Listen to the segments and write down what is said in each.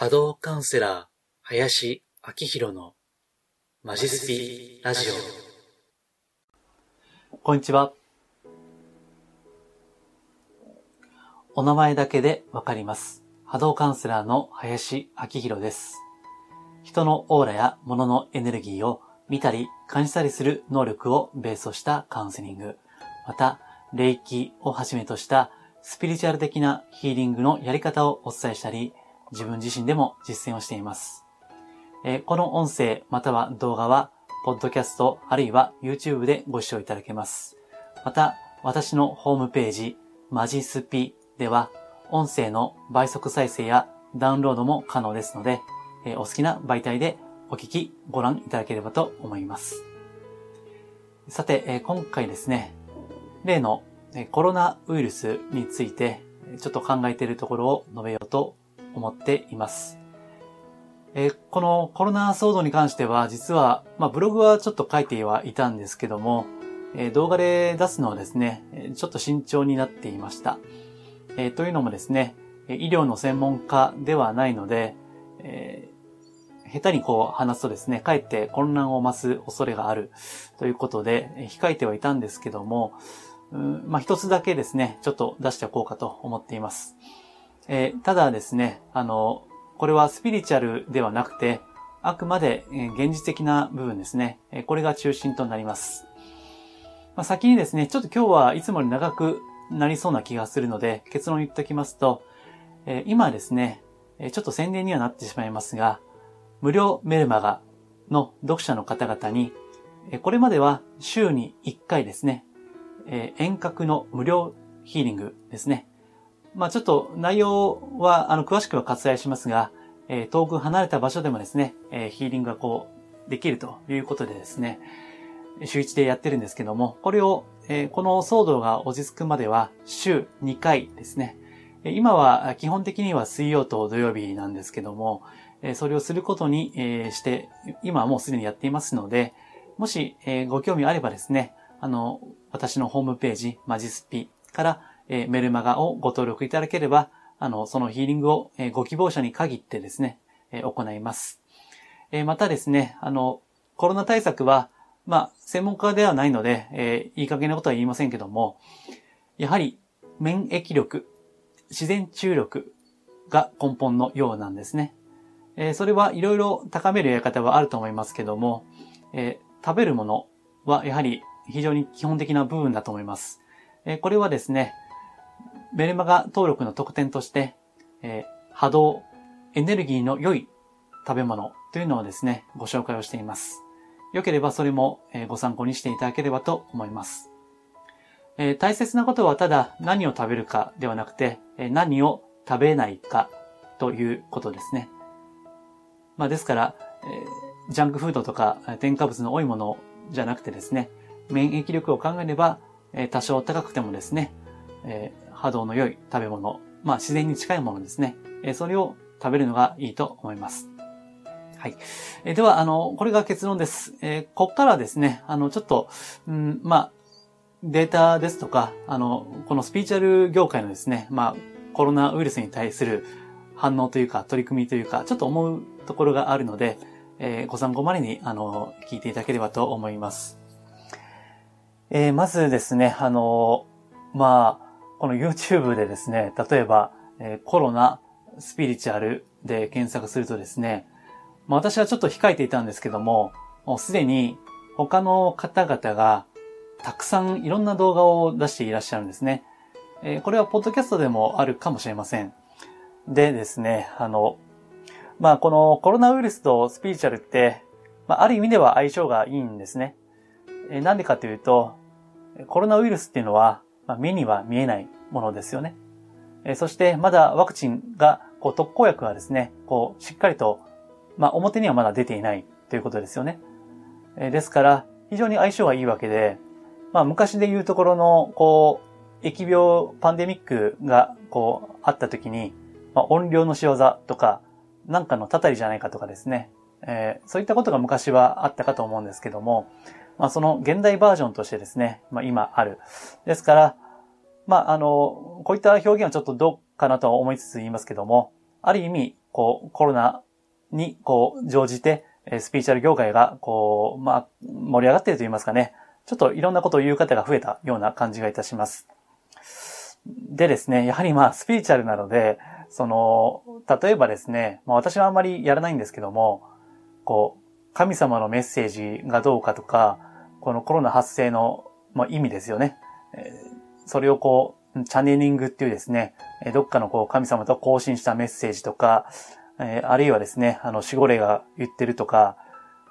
波動カウンセラー、林明宏のマジスピラジオ。こんにちは。お名前だけでわかります。波動カウンセラーの林明宏です。人のオーラや物のエネルギーを見たり感じたりする能力をベースとしたカウンセリング、また、霊気をはじめとしたスピリチュアル的なヒーリングのやり方をお伝えしたり、自分自身でも実践をしています。えー、この音声または動画は、ポッドキャストあるいは YouTube でご視聴いただけます。また、私のホームページ、マジスピでは、音声の倍速再生やダウンロードも可能ですので、えー、お好きな媒体でお聞き、ご覧いただければと思います。さて、えー、今回ですね、例のコロナウイルスについてちょっと考えているところを述べようと思っています。え、このコロナ騒動に関しては、実は、まあ、ブログはちょっと書いてはいたんですけども、え、動画で出すのはですね、ちょっと慎重になっていました。え、というのもですね、医療の専門家ではないので、えー、下手にこう話すとですね、かえって混乱を増す恐れがあるということで、控えてはいたんですけども、うんまあ、一つだけですね、ちょっと出しておこうかと思っています。えー、ただですね、あの、これはスピリチュアルではなくて、あくまで現実的な部分ですね。これが中心となります。まあ、先にですね、ちょっと今日はいつもより長くなりそうな気がするので、結論言っておきますと、え今ですね、ちょっと宣伝にはなってしまいますが、無料メルマガの読者の方々に、これまでは週に1回ですね、遠隔の無料ヒーリングですね。まあちょっと内容は、あの、詳しくは割愛しますが、えー、遠く離れた場所でもですね、えー、ヒーリングがこう、できるということでですね、週1でやってるんですけども、これを、えー、この騒動が落ち着くまでは週2回ですね。今は基本的には水曜と土曜日なんですけども、それをすることにして、今はもうすでにやっていますので、もしご興味あればですね、あの、私のホームページ、マジスピからえメルマガをご登録いただければ、あの、そのヒーリングを、えご希望者に限ってですね、え行います。えまたですね、あの、コロナ対策は、まあ、専門家ではないので、えいい加減なことは言いませんけども、やはり免疫力、自然注力が根本のようなんですね。えそれはいろいろ高めるやり方はあると思いますけども、え食べるものはやはり非常に基本的な部分だと思います。えこれはですね、メルマガ登録の特典として、えー、波動、エネルギーの良い食べ物というのをですね、ご紹介をしています。良ければそれも、えー、ご参考にしていただければと思います。えー、大切なことはただ何を食べるかではなくて、え、何を食べないかということですね。まあですから、え、ジャンクフードとか添加物の多いものじゃなくてですね、免疫力を考えれば、え、多少高くてもですね、えー、波動の良い食べ物、まあ自然に近いものですね。えそれを食べるのがいいと思います。はい。えでは、あの、これが結論です。えこっからですね、あの、ちょっと、うん、まあ、データですとか、あの、このスピーチャル業界のですね、まあ、コロナウイルスに対する反応というか、取り組みというか、ちょっと思うところがあるので、えー、ご参考までに、あの、聞いていただければと思います。えー、まずですね、あの、まあ、この YouTube でですね、例えば、え、コロナスピリチュアルで検索するとですね、まあ、私はちょっと控えていたんですけども、もうすでに他の方々がたくさんいろんな動画を出していらっしゃるんですね。えー、これはポッドキャストでもあるかもしれません。でですね、あの、まあこのコロナウイルスとスピリチュアルって、まあある意味では相性がいいんですね。えー、なんでかというと、コロナウイルスっていうのはまあ、目には見えないものですよね。えそしてまだワクチンが、こう特効薬がですね、こうしっかりと、まあ表にはまだ出ていないということですよね。えですから、非常に相性がいいわけで、まあ昔で言うところの、こう、疫病パンデミックが、こう、あった時に、まあ音量の仕業とか、なんかのたたりじゃないかとかですね、えー、そういったことが昔はあったかと思うんですけども、まあ、その現代バージョンとしてですね、まあ、今ある。ですから、まあ、あの、こういった表現はちょっとどうかなと思いつつ言いますけども、ある意味、こう、コロナに、こう、乗じて、スピーチャル業界が、こう、まあ、盛り上がっていると言いますかね。ちょっといろんなことを言う方が増えたような感じがいたします。でですね、やはりまあ、スピーチャルなので、その、例えばですね、まあ私はあんまりやらないんですけども、こう、神様のメッセージがどうかとか、このコロナ発生の、まあ、意味ですよね。それをこう、チャネリングっていうですね、どっかのこう神様と交信したメッセージとか、えあるいはですね、あの、守護霊が言ってるとか、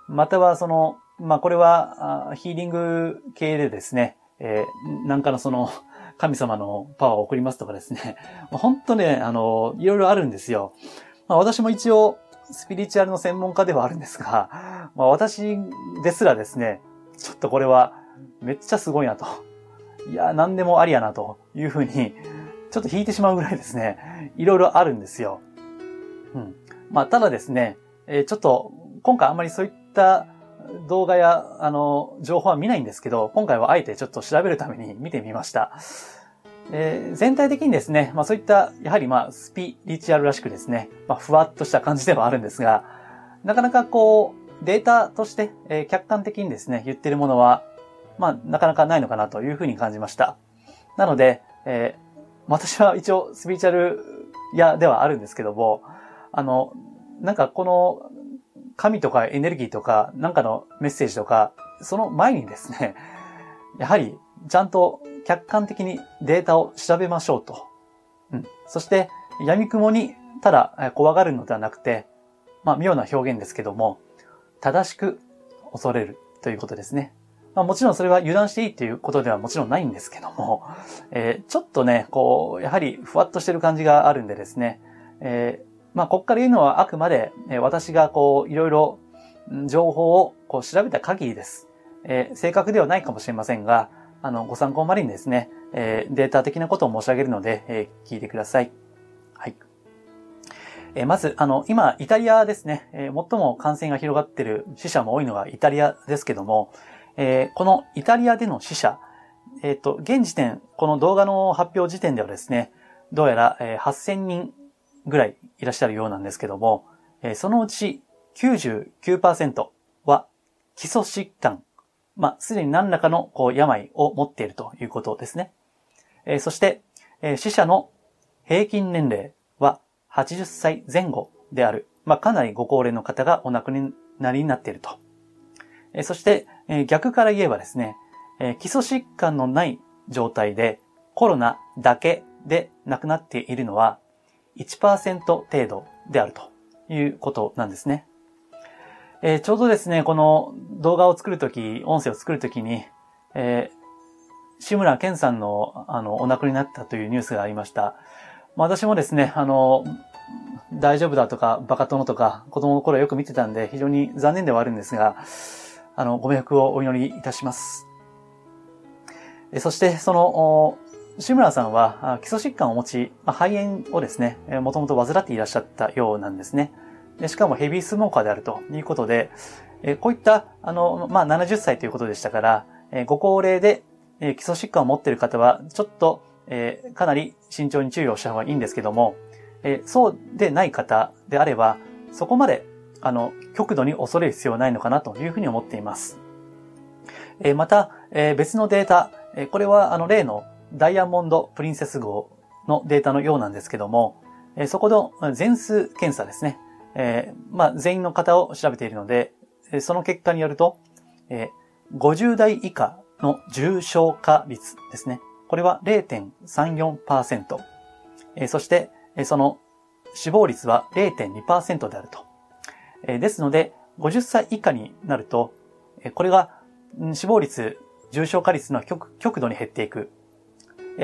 またはその、まあ、これは、ヒーリング系でですね、えー、なんかのその、神様のパワーを送りますとかですね、本当ね、あの、いろいろあるんですよ。まあ、私も一応、スピリチュアルの専門家ではあるんですが、まあ、私ですらですね、ちょっとこれはめっちゃすごいなと。いや、何でもありやなというふうに、ちょっと引いてしまうぐらいですね、いろいろあるんですよ。うん。まあ、ただですね、えー、ちょっと、今回あんまりそういった動画や、あの、情報は見ないんですけど、今回はあえてちょっと調べるために見てみました。えー、全体的にですね、まあそういった、やはりまあスピリチュアルらしくですね、まあふわっとした感じではあるんですが、なかなかこう、データとして、えー、客観的にですね、言ってるものは、まあなかなかないのかなというふうに感じました。なので、えー、私は一応スピリチュアル屋ではあるんですけども、あの、なんかこの神とかエネルギーとか、なんかのメッセージとか、その前にですね、やはりちゃんと客観的にデータを調べましょうと。うん。そして、闇雲にただ怖がるのではなくて、まあ、妙な表現ですけども、正しく恐れるということですね。まあ、もちろんそれは油断していいということではもちろんないんですけども、えー、ちょっとね、こう、やはりふわっとしてる感じがあるんでですね、えー、まあ、こっから言うのはあくまで、え私がこう、いろいろ情報をこう調べた限りです。えー、正確ではないかもしれませんが、あの、ご参考までにですね、えー、データ的なことを申し上げるので、えー、聞いてください。はい。えー、まず、あの、今、イタリアですね、えー、最も感染が広がっている死者も多いのがイタリアですけども、えー、このイタリアでの死者、えっ、ー、と、現時点、この動画の発表時点ではですね、どうやら、えー、8000人ぐらいいらっしゃるようなんですけども、えー、そのうち99%は基礎疾患まあ、すでに何らかのこう病を持っているということですね。えー、そして、えー、死者の平均年齢は80歳前後である。まあ、かなりご高齢の方がお亡くなりになっていると。そして、逆から言えばですね、基礎疾患のない状態でコロナだけで亡くなっているのは1%程度であるということなんですね。えー、ちょうどですね、この動画を作るとき、音声を作るときに、えー、志村けんさんの、あの、お亡くなりになったというニュースがありました。まあ、私もですね、あの、大丈夫だとか、バカ殿とか、子供の頃よく見てたんで、非常に残念ではあるんですが、あの、ご冥福をお祈りいたします。そして、その、志村さんは基礎疾患を持ち、肺炎をですね、もともと患っていらっしゃったようなんですね。でしかもヘビースモーカーであるということで、えこういった、あの、まあ、70歳ということでしたから、えご高齢で、え基礎疾患を持っている方は、ちょっと、えかなり慎重に注意をした方がいいんですけども、えそうでない方であれば、そこまで、あの、極度に恐れる必要はないのかなというふうに思っています。えまた、え別のデータ、えこれは、あの、例のダイヤモンドプリンセス号のデータのようなんですけども、えそこの全数検査ですね。え、まあ、全員の方を調べているので、えその結果によると、えー、50代以下の重症化率ですね。これは0.34%。えー、そして、えその死亡率は0.2%であると。ですので、50歳以下になると、これが死亡率、重症化率の極極度に減っていく。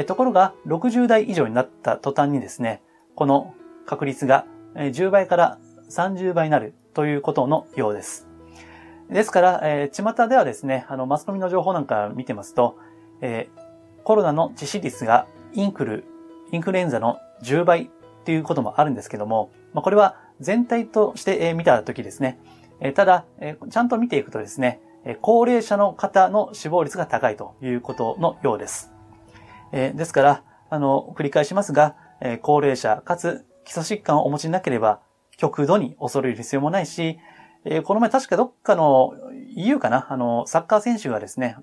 ところが、60代以上になった途端にですね、この確率が10倍から30倍になるということのようです。ですから、えー、巷ではですね、あの、マスコミの情報なんか見てますと、コロナの致死率がインフル、インフルエンザの10倍っていうこともあるんですけども、これは全体として、見たときですね、ただ、ちゃんと見ていくとですね、高齢者の方の死亡率が高いということのようです。ですから、あの、繰り返しますが、高齢者かつ基礎疾患をお持ちになければ、極度に恐れる必要もないし、この前確かどっかの EU かなあの、サッカー選手がですね、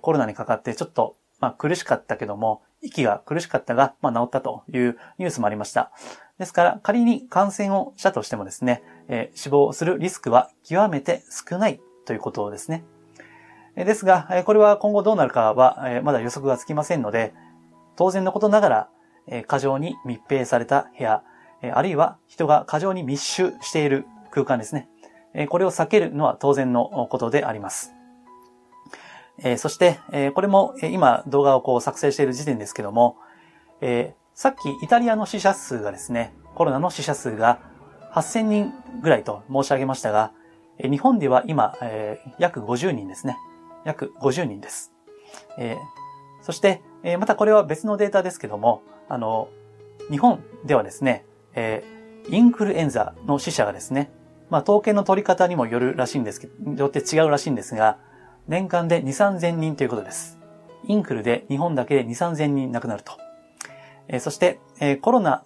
コロナにかかってちょっと、まあ、苦しかったけども、息が苦しかったが、まあ、治ったというニュースもありました。ですから、仮に感染をしたとしてもですね、えー、死亡するリスクは極めて少ないということですね。ですが、これは今後どうなるかはまだ予測がつきませんので、当然のことながら、過剰に密閉された部屋、あるいは人が過剰に密集している空間ですね。これを避けるのは当然のことであります。そして、これも今動画をこう作成している時点ですけども、さっきイタリアの死者数がですね、コロナの死者数が8000人ぐらいと申し上げましたが、日本では今、約50人ですね。約50人です。そして、またこれは別のデータですけども、あの、日本ではですね、インフルエンザの死者がですね、まあ、統計の取り方にもよるらしいんですけど、よって違うらしいんですが、年間で2、3000人ということです。インフルで日本だけで2、3000人亡くなると。え、そして、え、コロナ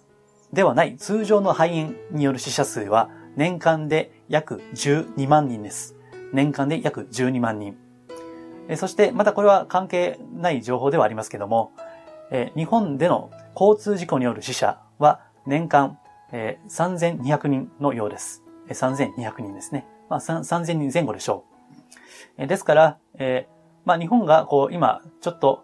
ではない通常の肺炎による死者数は年間で約12万人です。年間で約12万人。そして、またこれは関係ない情報ではありますけども、日本での交通事故による死者は年間、3200人のようです。3200人ですね。まあ、3000人前後でしょう。ですから、まあ、日本がこう、今、ちょっと、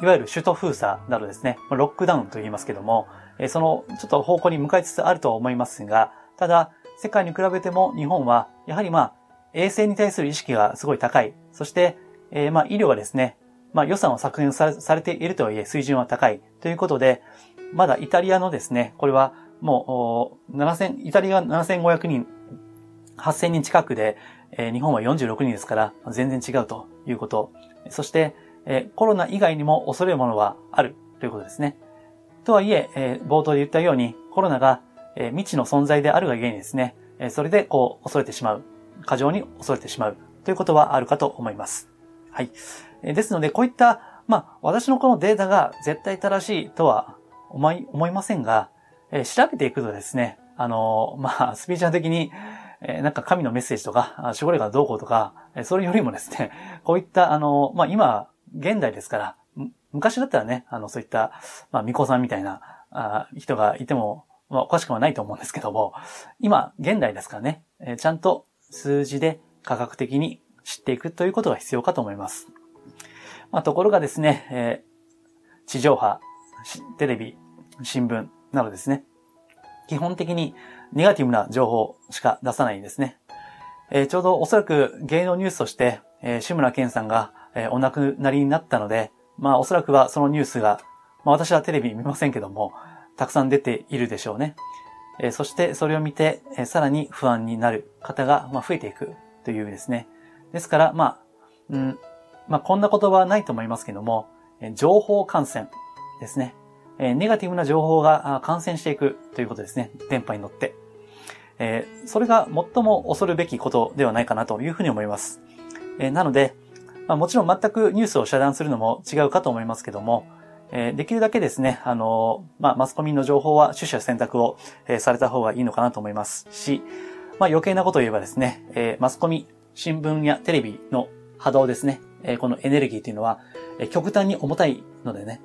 いわゆる首都封鎖などですね、ロックダウンと言いますけども、その、ちょっと方向に向かいつつあると思いますが、ただ、世界に比べても日本は、やはりまあ、衛生に対する意識がすごい高い。そして、えー、まあ、医療はですね、まあ、予算を削減されているとはいえ、水準は高い。ということで、まだイタリアのですね、これはもう、7000、イタリア7500人8000人近くで、えー、日本は46人ですから、全然違うということ。そして、えー、コロナ以外にも恐れるものはあるということですね。とはいえ、えー、冒頭で言ったように、コロナが、えー、未知の存在であるがゆえにですね、えー、それでこう、恐れてしまう。過剰に恐れてしまう。ということはあるかと思います。はい。えー、ですので、こういった、まあ、私のこのデータが絶対正しいとは思い、思いませんが、えー、調べていくとですね、あのー、まあ、スピーチャー的に、えなんか神のメッセージとか、守護霊がどうこうとか、それよりもですね、こういった、あの、まあ、今、現代ですから、昔だったらね、あの、そういった、まあ、巫女さんみたいなあ人がいても、まあ、おかしくはないと思うんですけども、今、現代ですからね、えちゃんと数字で科学的に知っていくということが必要かと思います。まあ、ところがですね、えー、地上波、テレビ、新聞などですね、基本的にネガティブな情報しか出さないんですね。えー、ちょうどおそらく芸能ニュースとして、えー、志村けんさんが、えー、お亡くなりになったので、まあおそらくはそのニュースが、まあ私はテレビ見ませんけども、たくさん出ているでしょうね。えー、そしてそれを見て、えー、さらに不安になる方が、まあ、増えていくというですね。ですから、まあ、うん、まあこんな言葉はないと思いますけども、えー、情報感染ですね。えネガティブな情報が感染していくということですね。電波に乗って。えそれが最も恐るべきことではないかなというふうに思います。えなので、まあ、もちろん全くニュースを遮断するのも違うかと思いますけども、えできるだけですね、あのまあ、マスコミの情報は取捨選択を、えされた方がいいのかなと思いますし、まあ、余計なことを言えばですね、えマスコミ、新聞やテレビの波動ですね、えこのエネルギーというのは、え極端に重たいのでね、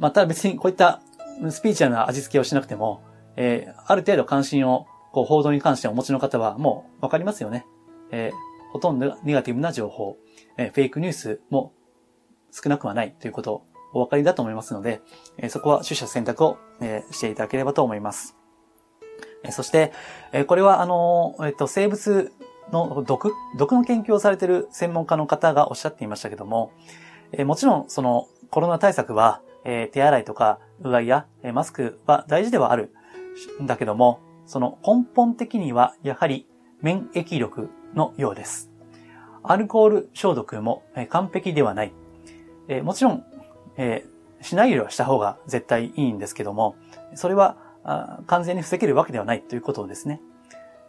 まあただ別にこういったスピーチュアルな味付けをしなくても、え、ある程度関心を、こう、報道に関してお持ちの方はもうわかりますよね。え、ほとんどネガティブな情報、え、フェイクニュースも少なくはないということをお分かりだと思いますので、え、そこは取捨選択を、え、していただければと思います。え、そして、え、これはあの、えっ、と、生物の毒？毒の研究をされている専門家の方がおっしゃっていましたけども、え、もちろんそのコロナ対策は、え、手洗いとか、うがいや、え、マスクは大事ではあるんだけども、その根本的にはやはり免疫力のようです。アルコール消毒も、完璧ではない。え、もちろん、え、しないよりはした方が絶対いいんですけども、それはあ完全に防げるわけではないということですね。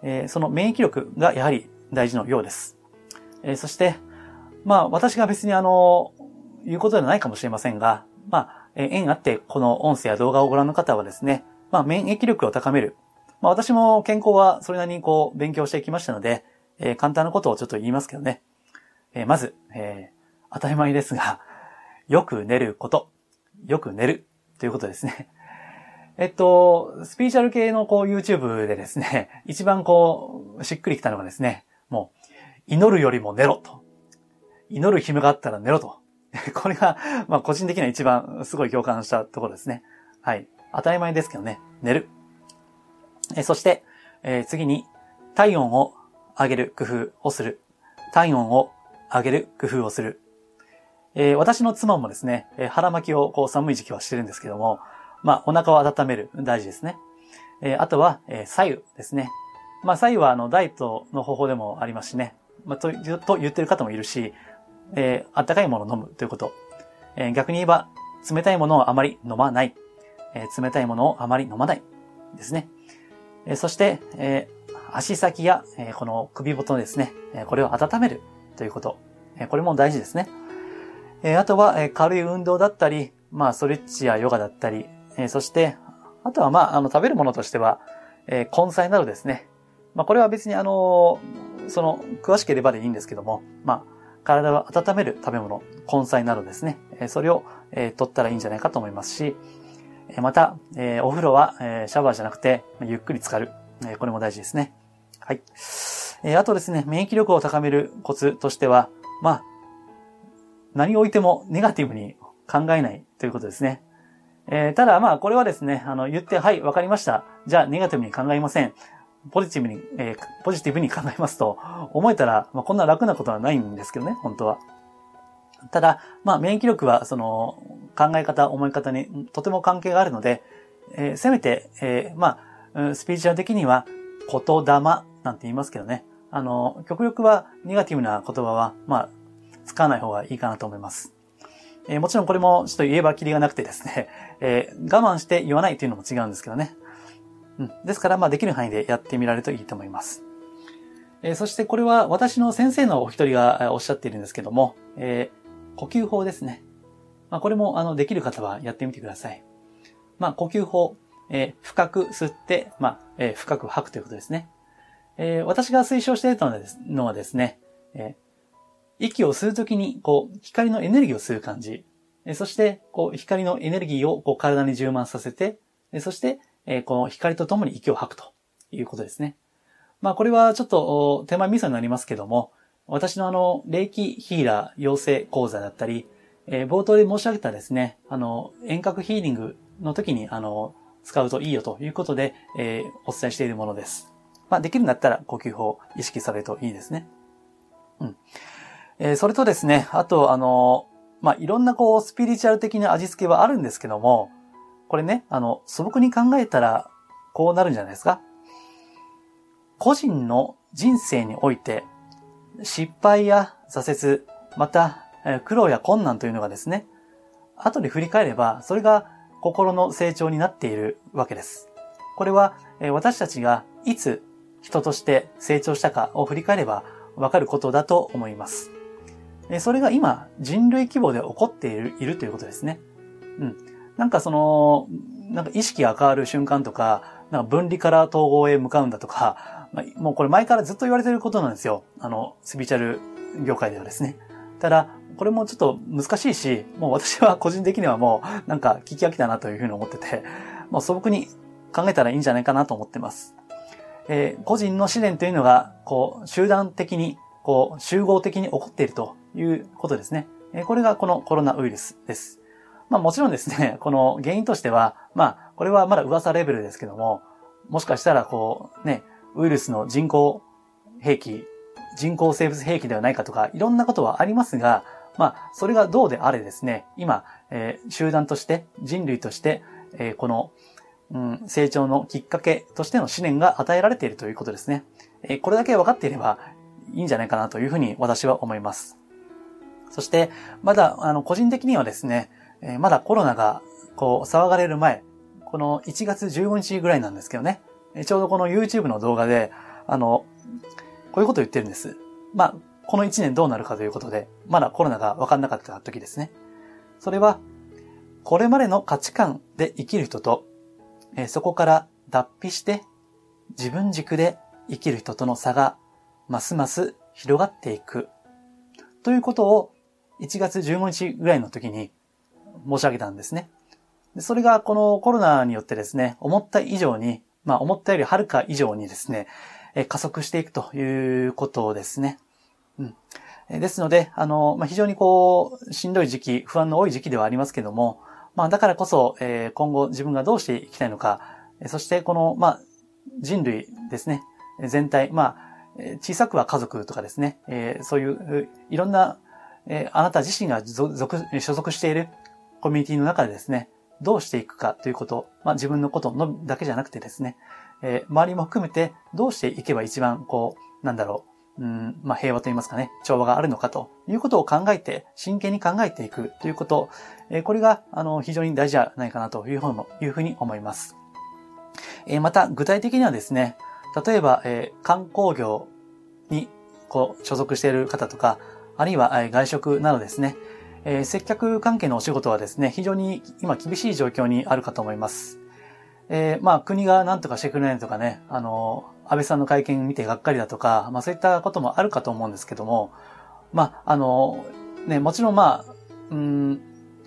え、その免疫力がやはり大事のようです。え、そして、まあ私が別にあの、言うことではないかもしれませんが、まあ、え縁あってこの音声や動画をご覧の方はですね、まあ、免疫力を高める。まあ、私も健康はそれなりにこう、勉強してきましたので、えー、簡単なことをちょっと言いますけどね。えー、まず、えー、当たり前ですが、よく寝ること。よく寝る。ということですね。えっと、スピーチャル系のこう YouTube でですね、一番こう、しっくりきたのがですね、もう、祈るよりも寝ろと。祈る暇があったら寝ろと。これが、まあ個人的には一番すごい共感したところですね。はい。当たり前ですけどね、寝る。えそして、えー、次に、体温を上げる工夫をする。体温を上げる工夫をする。えー、私の妻もですね、え腹巻きをこう寒い時期はしてるんですけども、まあ、お腹を温める。大事ですね。えー、あとは、えー、左右ですね。まあ、左右は、あの、ダイエットの方法でもありますしね。まあ、と、と言ってる方もいるし、えー、温かいものを飲むということ。えー、逆に言えば、冷たいものをあまり飲まない。えー、冷たいものをあまり飲まない。ですね。えー、そして、えー、足先や、えー、この首元ですね。えー、これを温めるということ。これも大事ですね。あとは、軽い運動だったり、まあ、ストレッチやヨガだったり、そして、あとは、まあ、あの、食べるものとしては、根菜などですね。まあ、これは別にあの、その、詳しければでいいんですけども、まあ、体を温める食べ物、根菜などですね。それを、えー、取ったらいいんじゃないかと思いますし、また、えー、お風呂は、えー、シャワーじゃなくて、ゆっくり浸かる。これも大事ですね。はい。えー、あとですね、免疫力を高めるコツとしては、まあ、何を置いてもネガティブに考えないということですね。えー、ただまあ、これはですね、あの、言って、はい、わかりました。じゃあ、ネガティブに考えません。ポジティブに、えー、ポジティブに考えますと、思えたら、まあ、こんな楽なことはないんですけどね、本当は。ただ、まあ、免疫力は、その、考え方、思い方にとても関係があるので、えー、せめて、えー、まあ、スピーチャー的には、言霊なんて言いますけどね。あの、極力は、ネガティブな言葉は、まあ、使わない方がいいかなと思います。えー、もちろんこれもちょっと言えばきりがなくてですね、えー、我慢して言わないというのも違うんですけどね。うん。ですから、まあできる範囲でやってみられるといいと思います。えー、そしてこれは私の先生のお一人がおっしゃっているんですけども、えー、呼吸法ですね。まあこれもあのできる方はやってみてください。まあ呼吸法、えー、深く吸って、まあ、えー、深く吐くということですね。えー、私が推奨しているのはですね、えー、息を吸うときに、こう、光のエネルギーを吸う感じ。そして、こう、光のエネルギーをこう体に充満させて、そして、この光とともに息を吐くということですね。まあ、これはちょっと手前ミソになりますけども、私のあの、霊気ヒーラー養成講座だったり、えー、冒頭で申し上げたですね、あの、遠隔ヒーリングの時に、あの、使うといいよということで、えー、お伝えしているものです。まあ、できるんだったら呼吸法意識されるといいですね。うん。えー、それとですね、あと、あの、まあ、いろんなこう、スピリチュアル的な味付けはあるんですけども、これね、あの、素朴に考えたら、こうなるんじゃないですか。個人の人生において、失敗や挫折、また、苦労や困難というのがですね、後で振り返れば、それが心の成長になっているわけです。これは、私たちがいつ人として成長したかを振り返ればわかることだと思います。それが今、人類規模で起こっているということですね。うん。なんかその、なんか意識が変わる瞬間とか、なんか分離から統合へ向かうんだとか、もうこれ前からずっと言われてることなんですよ。あの、スピーチャル業界ではですね。ただ、これもちょっと難しいし、もう私は個人的にはもうなんか聞き飽きたなというふうに思ってて、もう素朴に考えたらいいんじゃないかなと思ってます。えー、個人の試練というのが、こう、集団的に、こう、集合的に起こっているということですね。えー、これがこのコロナウイルスです。まあもちろんですね、この原因としては、まあ、これはまだ噂レベルですけども、もしかしたらこう、ね、ウイルスの人工兵器、人工生物兵器ではないかとか、いろんなことはありますが、まあ、それがどうであれですね、今、えー、集団として、人類として、えー、このうん、成長のきっかけとしての試練が与えられているということですね。え、これだけ分かっていればいいんじゃないかなというふうに私は思います。そして、まだ、あの、個人的にはですね、え、まだコロナが、こう、騒がれる前、この1月15日ぐらいなんですけどね、え、ちょうどこの YouTube の動画で、あの、こういうことを言ってるんです。まあ、この1年どうなるかということで、まだコロナが分かんなかった時ですね。それは、これまでの価値観で生きる人とえそこから脱皮して自分軸で生きる人との差がますます広がっていく。ということを1月15日ぐらいの時に申し上げたんですね。それがこのコロナによってですね、思った以上に、まあ思ったよりはるか以上にですね、え加速していくということですね。うん。ですので、あの、まあ、非常にこう、しんどい時期、不安の多い時期ではありますけども、まあ、だからこそ、えー、今後自分がどうしていきたいのか、そしてこの、まあ、人類ですね、全体、まあ、小さくは家族とかですね、えー、そういういろんな、えー、あなた自身が属所属しているコミュニティの中でですね、どうしていくかということ、まあ、自分のことのだけじゃなくてですね、えー、周りも含めてどうしていけば一番こう、なんだろう、うん、まあ、平和と言いますかね、調和があるのかということを考えて、真剣に考えていくということ、えー、これが、あの、非常に大事じゃないかなというふうに思います。えー、また、具体的にはですね、例えば、えー、観光業に、こう、所属している方とか、あるいは、え外食などですね、え接客関係のお仕事はですね、非常に今厳しい状況にあるかと思います。えー、まあ、国が何とかしてくれないとかね、あの、安倍さんの会見見てがっかりだとか、まあそういったこともあるかと思うんですけども、まあ、あの、ね、もちろんまあ、うん、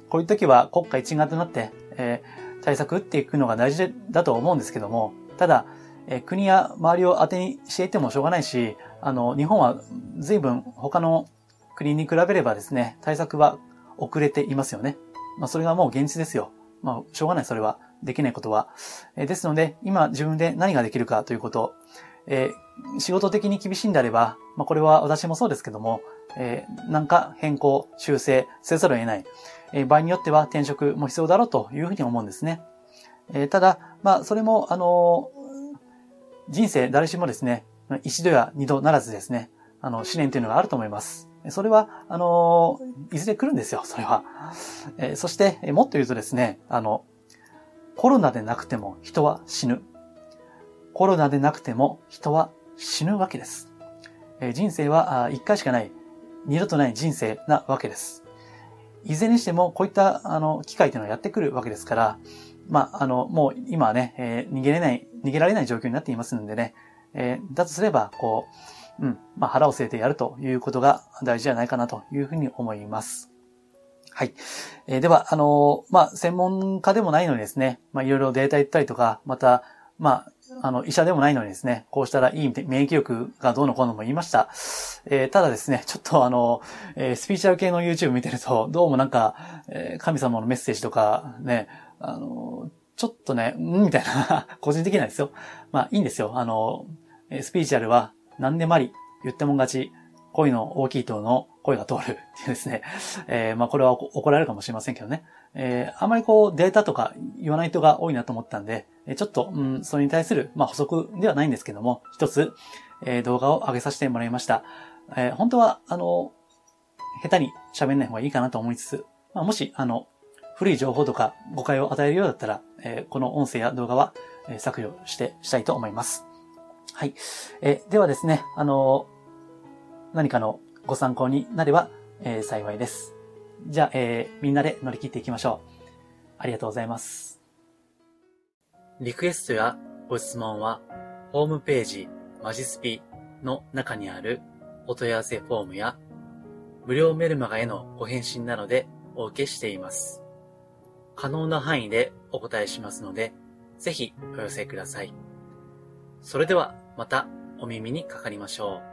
こういう時は国家一丸となって、えー、対策打っていくのが大事だと思うんですけども、ただ、えー、国や周りを当てにしていてもしょうがないし、あの、日本は随分他の国に比べればですね、対策は遅れていますよね。まあそれがもう現実ですよ。まあしょうがない、それは。できないことは。えですので、今自分で何ができるかということ、えー、仕事的に厳しいんであれば、まあ、これは私もそうですけども、えー、なんか変更、修正せざるを得ない。えー、場合によっては転職も必要だろうというふうに思うんですね。えー、ただ、まあ、それも、あの人生誰しもですね、一度や二度ならずですね、あの、試練というのがあると思います。それは、あのいずれ来るんですよ、それは。えそして、もっと言うとですね、あの、コロナでなくても人は死ぬ。コロナでなくても人は死ぬわけです。え人生は一回しかない、二度とない人生なわけです。いずれにしてもこういったあの機会というのはやってくるわけですから、まあ、あの、もう今はね、えー、逃げれない、逃げられない状況になっていますのでね、えー、だとすれば、こう、うん、まあ、腹を据えてやるということが大事じゃないかなというふうに思います。はい。えー、では、あのー、まあ、専門家でもないのにですね、まあ、いろいろデータ言ったりとか、また、まあ、あの、医者でもないのにですね、こうしたらいい免疫力がどうのこうのも言いました。えー、ただですね、ちょっとあの、えー、スピーチャル系の YouTube 見てると、どうもなんか、えー、神様のメッセージとか、ね、あの、ちょっとね、んみたいな 個人的なんですよ。まあ、いいんですよ。あの、スピーチャルは何でもあり、言ってもん勝ち、声の大きい人の声が通るっていうですね。えー、まあこれは怒られるかもしれませんけどね。えー、あまりこうデータとか言わない人が多いなと思ったんで、ちょっと、うん、それに対する、まあ補足ではないんですけども、一つ、えー、動画を上げさせてもらいました。えー、本当は、あの、下手に喋んない方がいいかなと思いつつ、まあ、もし、あの、古い情報とか誤解を与えるようだったら、えー、この音声や動画は、えー、削除して、したいと思います。はい。えー、ではですね、あの何かのご参考になれば、えー、幸いです。じゃあ、えー、みんなで乗り切っていきましょう。ありがとうございます。リクエストやご質問は、ホームページ、マジスピの中にあるお問い合わせフォームや、無料メルマガへのご返信などでお受けしています。可能な範囲でお答えしますので、ぜひお寄せください。それではまたお耳にかかりましょう。